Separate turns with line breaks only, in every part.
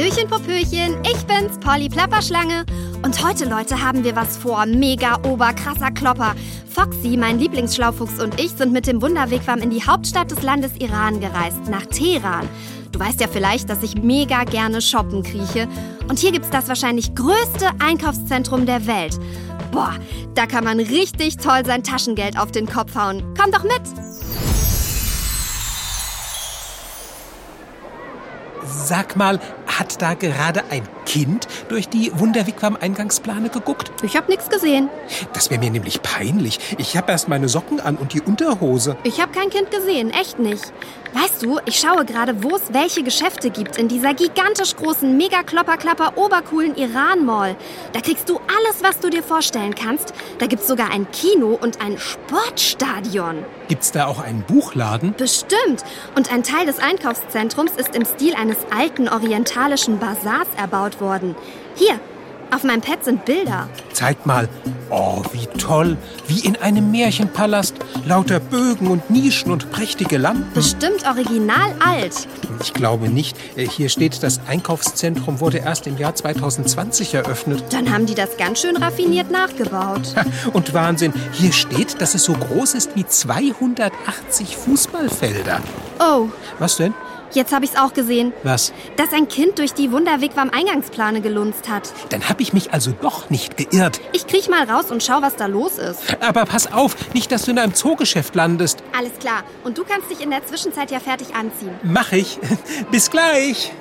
Hallöchen, Popöchen, ich bin's, Polly Plapperschlange. Und heute, Leute, haben wir was vor. Mega oberkrasser Klopper. Foxy, mein Lieblingsschlaufuchs und ich sind mit dem Wunderwegwam in die Hauptstadt des Landes Iran gereist, nach Teheran. Du weißt ja vielleicht, dass ich mega gerne shoppen krieche. Und hier gibt's das wahrscheinlich größte Einkaufszentrum der Welt. Boah, da kann man richtig toll sein Taschengeld auf den Kopf hauen. Komm doch mit!
Sag mal, hat da gerade ein Kind durch die Wunderwigwam-Eingangsplane geguckt?
Ich hab nix gesehen.
Das wäre mir nämlich peinlich. Ich habe erst meine Socken an und die Unterhose.
Ich habe kein Kind gesehen, echt nicht. Weißt du, ich schaue gerade, wo es welche Geschäfte gibt in dieser gigantisch großen, mega klopper klapper obercoolen Iran Mall. Da kriegst du alles, was du dir vorstellen kannst. Da gibt's sogar ein Kino und ein Sportstadion.
Gibt's da auch einen Buchladen?
Bestimmt. Und ein Teil des Einkaufszentrums ist im Stil eines alten orientalischen Bazars erbaut worden. Hier, auf meinem Pad sind Bilder.
Zeig mal. Oh, wie toll. Wie in einem Märchenpalast. Lauter Bögen und Nischen und prächtige Lampen.
Bestimmt original alt.
Ich glaube nicht. Äh, Hier steht, das Einkaufszentrum wurde erst im Jahr 2020 eröffnet.
Dann haben die das ganz schön raffiniert nachgebaut.
Und Wahnsinn, hier steht, dass es so groß ist wie 280 Fußballfelder.
Oh,
Was denn?
Jetzt habe ich's auch gesehen,
Was?
dass ein Kind durch die Wunderwegwam Eingangsplane gelunzt hat.
Dann habe ich mich also doch nicht geirrt.
Ich kriech mal raus und schau, was da los ist.
Aber pass auf, nicht, dass du in einem Zoogeschäft landest.
Alles klar. Und du kannst dich in der Zwischenzeit ja fertig anziehen.
Mach ich. Bis gleich.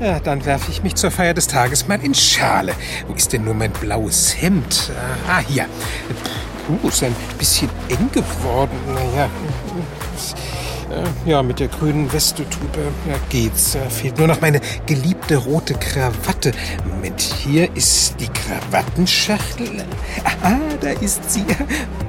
Ja, dann werfe ich mich zur Feier des Tages mal in Schale. Wo ist denn nur mein blaues Hemd? Ah, hier. Puh, ist ein bisschen eng geworden. Naja. Äh, Ja, mit der grünen Weste tut, äh, ja, geht's. Äh, Fehlt nur noch meine geliebte rote Krawatte. Moment, hier ist die Krawattenschachtel. Ah, da ist sie.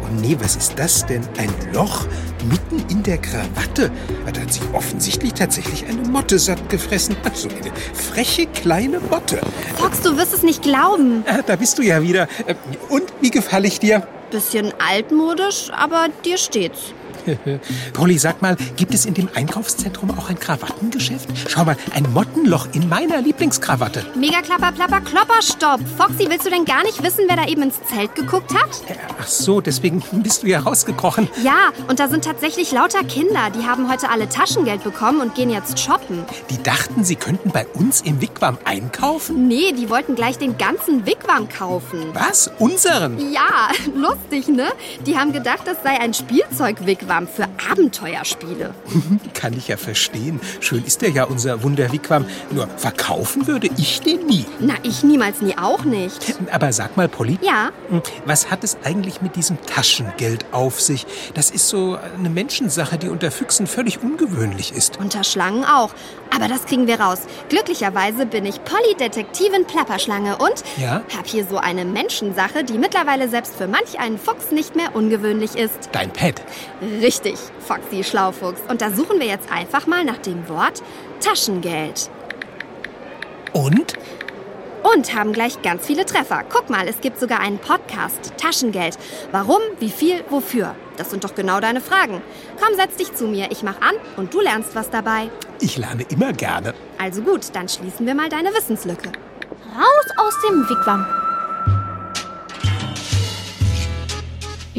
Oh nee, was ist das denn? Ein Loch mitten in der Krawatte. Ah, Da hat sich offensichtlich tatsächlich eine Motte satt gefressen. Ach, so eine freche kleine Motte.
Fox, du wirst es nicht glauben.
Ah, da bist du ja wieder. Äh, Und wie gefalle ich dir?
Bisschen altmodisch, aber dir steht's.
Polly, sag mal, gibt es in dem Einkaufszentrum auch ein Krawattengeschäft? Schau mal, ein Mottenloch in meiner Lieblingskrawatte.
Mega klapper, plapper, klopper, stopp. Foxy, willst du denn gar nicht wissen, wer da eben ins Zelt geguckt hat?
Äh, Ach so, deswegen bist du ja rausgekrochen.
Ja, und da sind tatsächlich lauter Kinder. Die haben heute alle Taschengeld bekommen und gehen jetzt shoppen.
Die dachten, sie könnten bei uns im Wigwam einkaufen?
Nee, die wollten gleich den ganzen Wigwam kaufen.
Was? Unseren?
Ja, lustig, ne? Die haben gedacht, das sei ein Spielzeug-Wigwam für Abenteuerspiele.
Kann ich ja verstehen. Schön ist der ja, unser Wunder-Wigwam. Nur verkaufen würde ich den nie.
Na, ich niemals, nie auch nicht.
Aber sag mal, Polly,
Ja,
was hat es eigentlich mit diesem Taschengeld auf sich? Das ist so eine Menschensache, die unter Füchsen völlig ungewöhnlich ist.
unter Schlangen auch. Aber das kriegen wir raus. Glücklicherweise bin ich Polly-Detektivin Plapperschlange und
Ja?
hab hier so eine Menschensache, die mittlerweile selbst für manch einen Fuchs nicht mehr ungewöhnlich ist.
Dein Pet.
Richtig, Foxy Schlaufuchs. Und da suchen wir jetzt einfach mal nach dem Wort Taschengeld.
Und?
Und haben gleich ganz viele Treffer. Guck mal, es gibt sogar einen Podcast. Taschengeld. Warum, wie viel, wofür? Das sind doch genau deine Fragen. Komm, setz dich zu mir. Ich mach an und du lernst was dabei.
Ich lerne immer gerne.
Also gut, dann schließen wir mal deine Wissenslücke.
Raus aus dem Wigwam.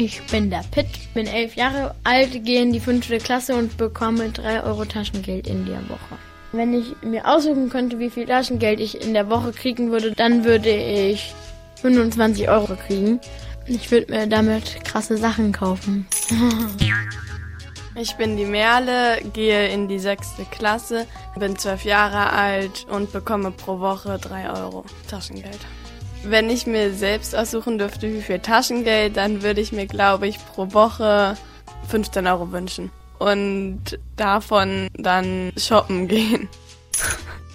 Ich bin der Pitt, bin elf Jahre alt, gehe in die fünfte Klasse und bekomme drei Euro Taschengeld in der Woche. Wenn ich mir aussuchen könnte, wie viel Taschengeld ich in der Woche kriegen würde, dann würde ich 25 Euro kriegen. Ich würde mir damit krasse Sachen kaufen.
Ich bin die Merle, gehe in die sechste Klasse, bin zwölf Jahre alt und bekomme pro Woche drei Euro Taschengeld. Wenn ich mir selbst aussuchen dürfte, wie viel Taschengeld, dann würde ich mir, glaube ich, pro Woche 15 Euro wünschen. Und davon dann shoppen gehen.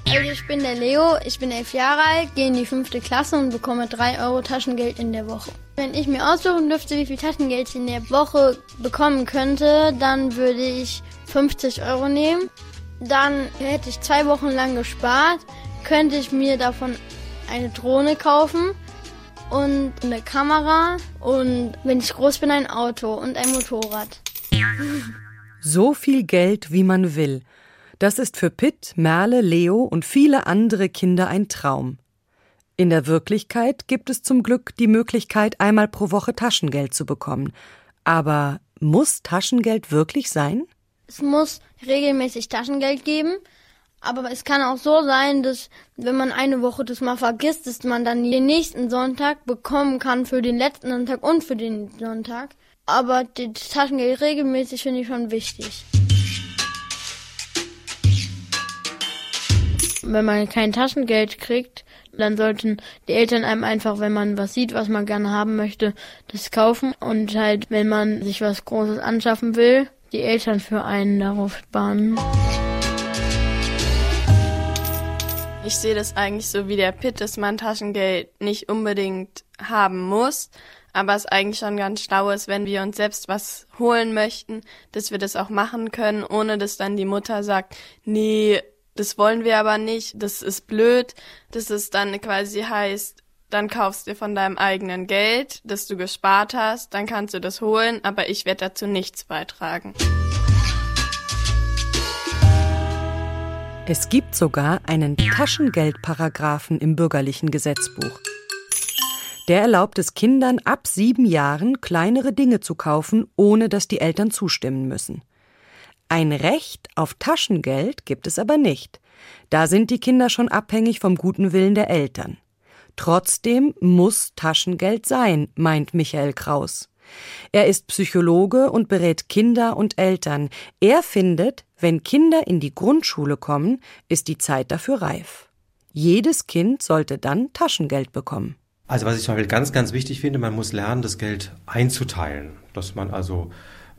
Also ich bin der Leo, ich bin elf Jahre alt, gehe in die fünfte Klasse und bekomme drei Euro Taschengeld in der Woche. Wenn ich mir aussuchen dürfte, wie viel Taschengeld ich in der Woche bekommen könnte, dann würde ich 50 Euro nehmen. dann hätte ich zwei Wochen lang gespart, könnte ich mir davon eine Drohne kaufen und eine Kamera und wenn ich groß bin ein Auto und ein Motorrad.
So viel Geld, wie man will. Das ist für Pitt, Merle, Leo und viele andere Kinder ein Traum. In der Wirklichkeit gibt es zum Glück die Möglichkeit, einmal pro Woche Taschengeld zu bekommen. Aber muss Taschengeld wirklich sein?
Es muss regelmäßig Taschengeld geben, aber es kann auch so sein, dass wenn man eine Woche das mal vergisst, dass man dann den nächsten Sonntag bekommen kann für den letzten Sonntag und für den Sonntag. Aber das Taschengeld regelmäßig finde ich schon wichtig. Wenn man kein Taschengeld kriegt, dann sollten die Eltern einem einfach, wenn man was sieht, was man gerne haben möchte, das kaufen und halt, wenn man sich was Großes anschaffen will, die Eltern für einen darauf sparen.
Ich sehe das eigentlich so wie der Pitt, dass man Taschengeld nicht unbedingt haben muss, aber es eigentlich schon ganz schlau ist, wenn wir uns selbst was holen möchten, dass wir das auch machen können, ohne dass dann die Mutter sagt, nee, das wollen wir aber nicht, das ist blöd, dass es dann quasi heißt, dann kaufst du von deinem eigenen Geld, das du gespart hast, dann kannst du das holen, aber ich werde dazu nichts beitragen.
Es gibt sogar einen Taschengeldparagraphen im bürgerlichen Gesetzbuch. Der erlaubt es Kindern ab sieben Jahren, kleinere Dinge zu kaufen, ohne dass die Eltern zustimmen müssen. Ein Recht auf Taschengeld gibt es aber nicht. Da sind die Kinder schon abhängig vom guten Willen der Eltern. Trotzdem muss Taschengeld sein, meint Michael Kraus. Er ist Psychologe und berät Kinder und Eltern. Er findet, wenn Kinder in die Grundschule kommen, ist die Zeit dafür reif. Jedes Kind sollte dann Taschengeld bekommen.
Also was ich zum Beispiel ganz, ganz wichtig finde, man muss lernen, das Geld einzuteilen. Dass man also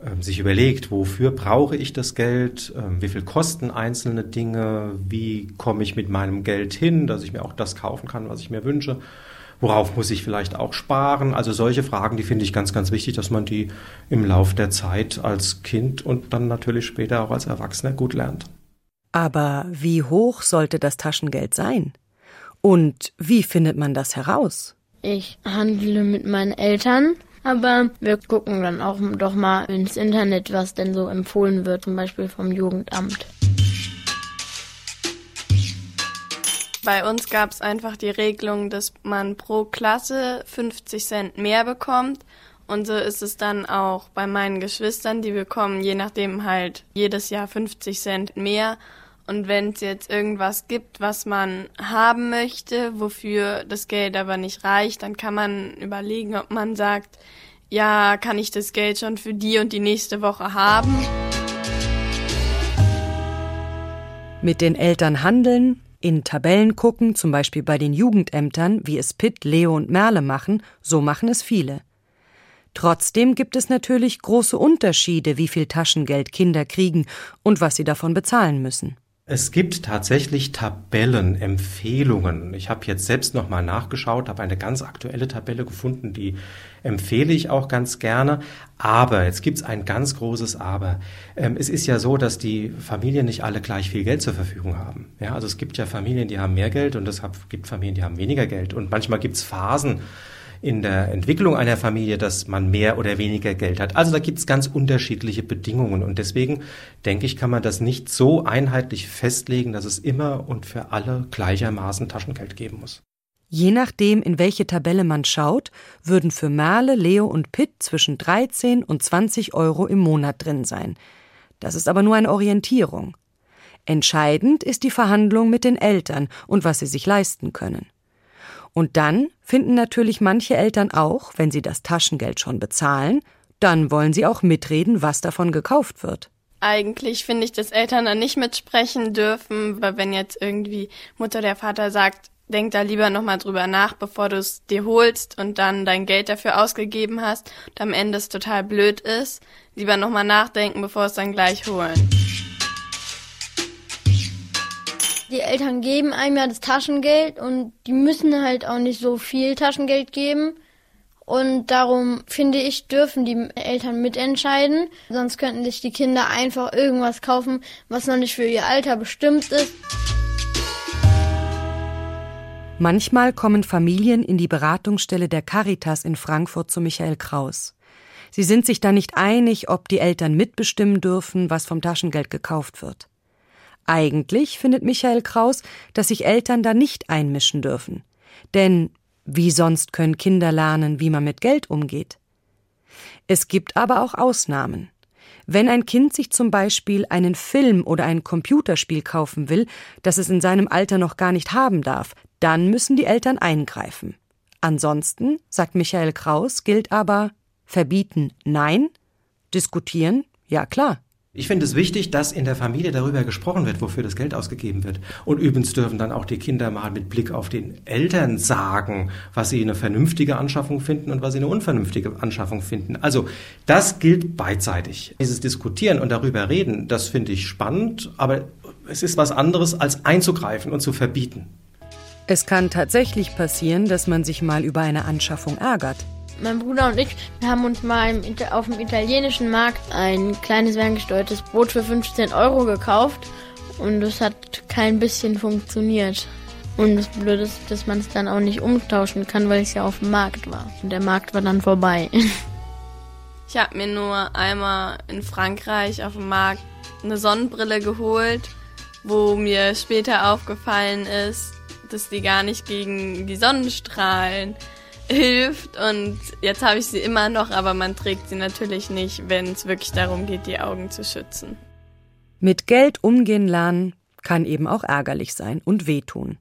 ähm, sich überlegt, wofür brauche ich das Geld, ähm, wie viel kosten einzelne Dinge, wie komme ich mit meinem Geld hin, dass ich mir auch das kaufen kann, was ich mir wünsche, worauf muss ich vielleicht auch sparen. Also solche Fragen, die finde ich ganz, ganz wichtig, dass man die im Lauf der Zeit als Kind und dann natürlich später auch als Erwachsener gut lernt.
Aber wie hoch sollte das Taschengeld sein? Und wie findet man das heraus?
Ich handle mit meinen Eltern aber wir gucken dann auch doch mal ins Internet, was denn so empfohlen wird, zum Beispiel vom Jugendamt.
Bei uns gab es einfach die Regelung, dass man pro Klasse 50 Cent mehr bekommt. Und so ist es dann auch bei meinen Geschwistern, die bekommen je nachdem halt jedes Jahr 50 Cent mehr. Und wenn es jetzt irgendwas gibt, was man haben möchte, wofür das Geld aber nicht reicht, dann kann man überlegen, ob man sagt, ja, kann ich das Geld schon für die und die nächste Woche haben?
Mit den Eltern handeln, in Tabellen gucken, zum Beispiel bei den Jugendämtern, wie es Pitt, Leo und Merle machen, so machen es viele. Trotzdem gibt es natürlich große Unterschiede, wie viel Taschengeld Kinder kriegen und was sie davon bezahlen müssen.
Es gibt tatsächlich Tabellenempfehlungen. Ich habe jetzt selbst nochmal nachgeschaut, habe eine ganz aktuelle Tabelle gefunden, die empfehle ich auch ganz gerne. Aber, jetzt gibt's ein ganz großes Aber. Ähm, es ist ja so, dass die Familien nicht alle gleich viel Geld zur Verfügung haben. Ja, also es gibt ja Familien, die haben mehr Geld und es gibt Familien, die haben weniger Geld. Und manchmal gibt's Phasen, in der Entwicklung einer Familie, dass man mehr oder weniger Geld hat. Also da gibt es ganz unterschiedliche Bedingungen und deswegen denke ich, kann man das nicht so einheitlich festlegen, dass es immer und für alle gleichermaßen Taschengeld geben muss.
Je nachdem, in welche Tabelle man schaut, würden für Merle, Leo und Pitt zwischen 13 und 20 Euro im Monat drin sein. Das ist aber nur eine Orientierung. Entscheidend ist die Verhandlung mit den Eltern und was sie sich leisten können. Und dann finden natürlich manche Eltern auch, wenn sie das Taschengeld schon bezahlen, dann wollen sie auch mitreden, was davon gekauft wird.
Eigentlich finde ich, dass Eltern dann nicht mitsprechen dürfen, weil wenn jetzt irgendwie Mutter oder Vater sagt, denk da lieber nochmal drüber nach, bevor du es dir holst und dann dein Geld dafür ausgegeben hast und am Ende es total blöd ist, lieber nochmal nachdenken, bevor es dann gleich holen.
Die Eltern geben einem ja das Taschengeld und die müssen halt auch nicht so viel Taschengeld geben. Und darum finde ich, dürfen die Eltern mitentscheiden. Sonst könnten sich die Kinder einfach irgendwas kaufen, was noch nicht für ihr Alter bestimmt ist.
Manchmal kommen Familien in die Beratungsstelle der Caritas in Frankfurt zu Michael Kraus. Sie sind sich da nicht einig, ob die Eltern mitbestimmen dürfen, was vom Taschengeld gekauft wird. Eigentlich findet Michael Kraus, dass sich Eltern da nicht einmischen dürfen. Denn wie sonst können Kinder lernen, wie man mit Geld umgeht? Es gibt aber auch Ausnahmen. Wenn ein Kind sich zum Beispiel einen Film oder ein Computerspiel kaufen will, das es in seinem Alter noch gar nicht haben darf, dann müssen die Eltern eingreifen. Ansonsten, sagt Michael Kraus, gilt aber verbieten nein, diskutieren ja klar.
Ich finde es wichtig, dass in der Familie darüber gesprochen wird, wofür das Geld ausgegeben wird. Und übrigens dürfen dann auch die Kinder mal mit Blick auf den Eltern sagen, was sie eine vernünftige Anschaffung finden und was sie eine unvernünftige Anschaffung finden. Also das gilt beidseitig. Dieses Diskutieren und darüber reden, das finde ich spannend, aber es ist was anderes, als einzugreifen und zu verbieten.
Es kann tatsächlich passieren, dass man sich mal über eine Anschaffung ärgert.
Mein Bruder und ich haben uns mal auf dem italienischen Markt ein kleines ferngesteuertes Boot für 15 Euro gekauft und es hat kein bisschen funktioniert. Und das Blöde ist, dass man es dann auch nicht umtauschen kann, weil es ja auf dem Markt war. Und der Markt war dann vorbei.
Ich habe mir nur einmal in Frankreich auf dem Markt eine Sonnenbrille geholt, wo mir später aufgefallen ist, dass die gar nicht gegen die Sonnenstrahlen hilft und jetzt habe ich sie immer noch, aber man trägt sie natürlich nicht, wenn es wirklich darum geht, die Augen zu schützen.
Mit Geld umgehen lernen kann eben auch ärgerlich sein und wehtun.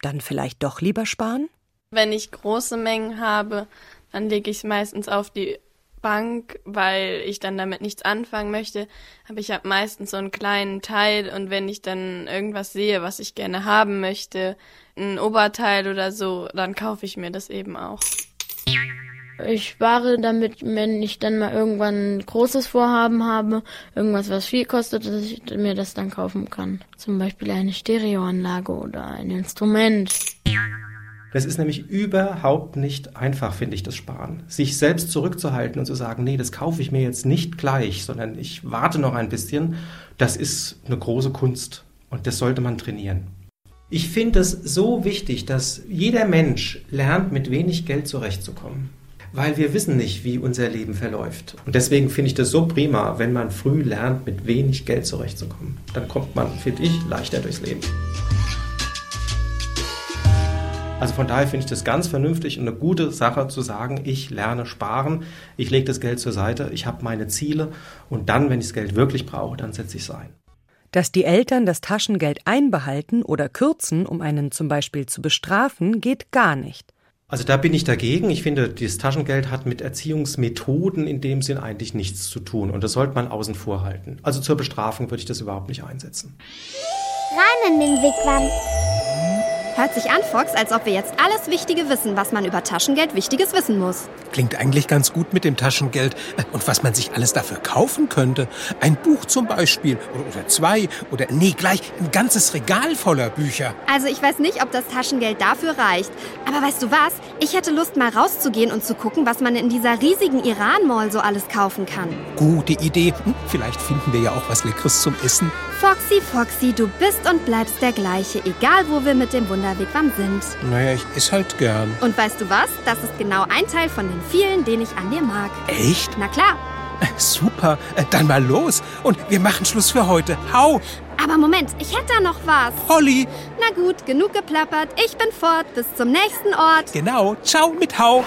Dann vielleicht doch lieber sparen?
Wenn ich große Mengen habe, dann lege ich es meistens auf die Bank, weil ich dann damit nichts anfangen möchte. Aber ich habe meistens so einen kleinen Teil und wenn ich dann irgendwas sehe, was ich gerne haben möchte, ein Oberteil oder so, dann kaufe ich mir das eben auch.
Ich spare damit, wenn ich dann mal irgendwann ein großes Vorhaben habe, irgendwas, was viel kostet, dass ich mir das dann kaufen kann. Zum Beispiel eine Stereoanlage oder ein Instrument.
Das ist nämlich überhaupt nicht einfach, finde ich, das Sparen. Sich selbst zurückzuhalten und zu sagen, nee, das kaufe ich mir jetzt nicht gleich, sondern ich warte noch ein bisschen, das ist eine große Kunst und das sollte man trainieren. Ich finde es so wichtig, dass jeder Mensch lernt, mit wenig Geld zurechtzukommen. Weil wir wissen nicht, wie unser Leben verläuft. Und deswegen finde ich das so prima, wenn man früh lernt, mit wenig Geld zurechtzukommen. Dann kommt man, finde ich, leichter durchs Leben. Also von daher finde ich das ganz vernünftig und eine gute Sache zu sagen, ich lerne sparen, ich lege das Geld zur Seite, ich habe meine Ziele und dann, wenn ich das Geld wirklich brauche, dann setze ich es ein.
Dass die Eltern das Taschengeld einbehalten oder kürzen, um einen zum Beispiel zu bestrafen, geht gar nicht.
Also da bin ich dagegen. Ich finde, das Taschengeld hat mit Erziehungsmethoden in dem Sinn eigentlich nichts zu tun und das sollte man außen vor halten. Also zur Bestrafung würde ich das überhaupt nicht einsetzen.
Rein in den Wigwam.
Hört sich an, Fox, als ob wir jetzt alles Wichtige wissen, was man über Taschengeld Wichtiges wissen muss.
Klingt eigentlich ganz gut mit dem Taschengeld. Und was man sich alles dafür kaufen könnte. Ein Buch zum Beispiel. Oder, zwei. Oder, nee, gleich ein ganzes Regal voller Bücher.
Also ich weiß nicht, ob das Taschengeld dafür reicht. Aber weißt du was? Ich hätte Lust, mal rauszugehen und zu gucken, was man in dieser riesigen Iran-Mall so alles kaufen kann.
Gute Idee. Hm, vielleicht finden wir ja auch was Leckeres zum Essen.
Foxy, Foxy, du bist und bleibst der gleiche, egal wo wir mit dem Wunderwegwam sind.
Naja, ich esse halt gern.
Und weißt du was? Das ist genau ein Teil von den vielen, den ich an dir mag.
Echt?
Na klar.
Super, äh, dann mal los. Und wir machen Schluss für heute. Hau!
Aber Moment, ich hätte da noch was.
Polly!
Na gut, genug geplappert. Ich bin fort. Bis zum nächsten Ort.
Genau. Ciao mit Hau.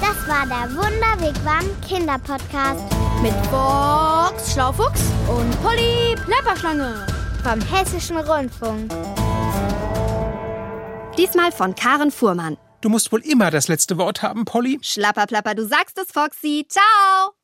Das war der Wunderwegwam Kinderpodcast
mit Box Schlaufuchs und Polly Plapperschlange
vom Hessischen Rundfunk.
Diesmal von Karen Fuhrmann.
Du musst wohl immer das letzte Wort haben, Polly.
Schlapperplapper, du sagst es, Foxy. Ciao!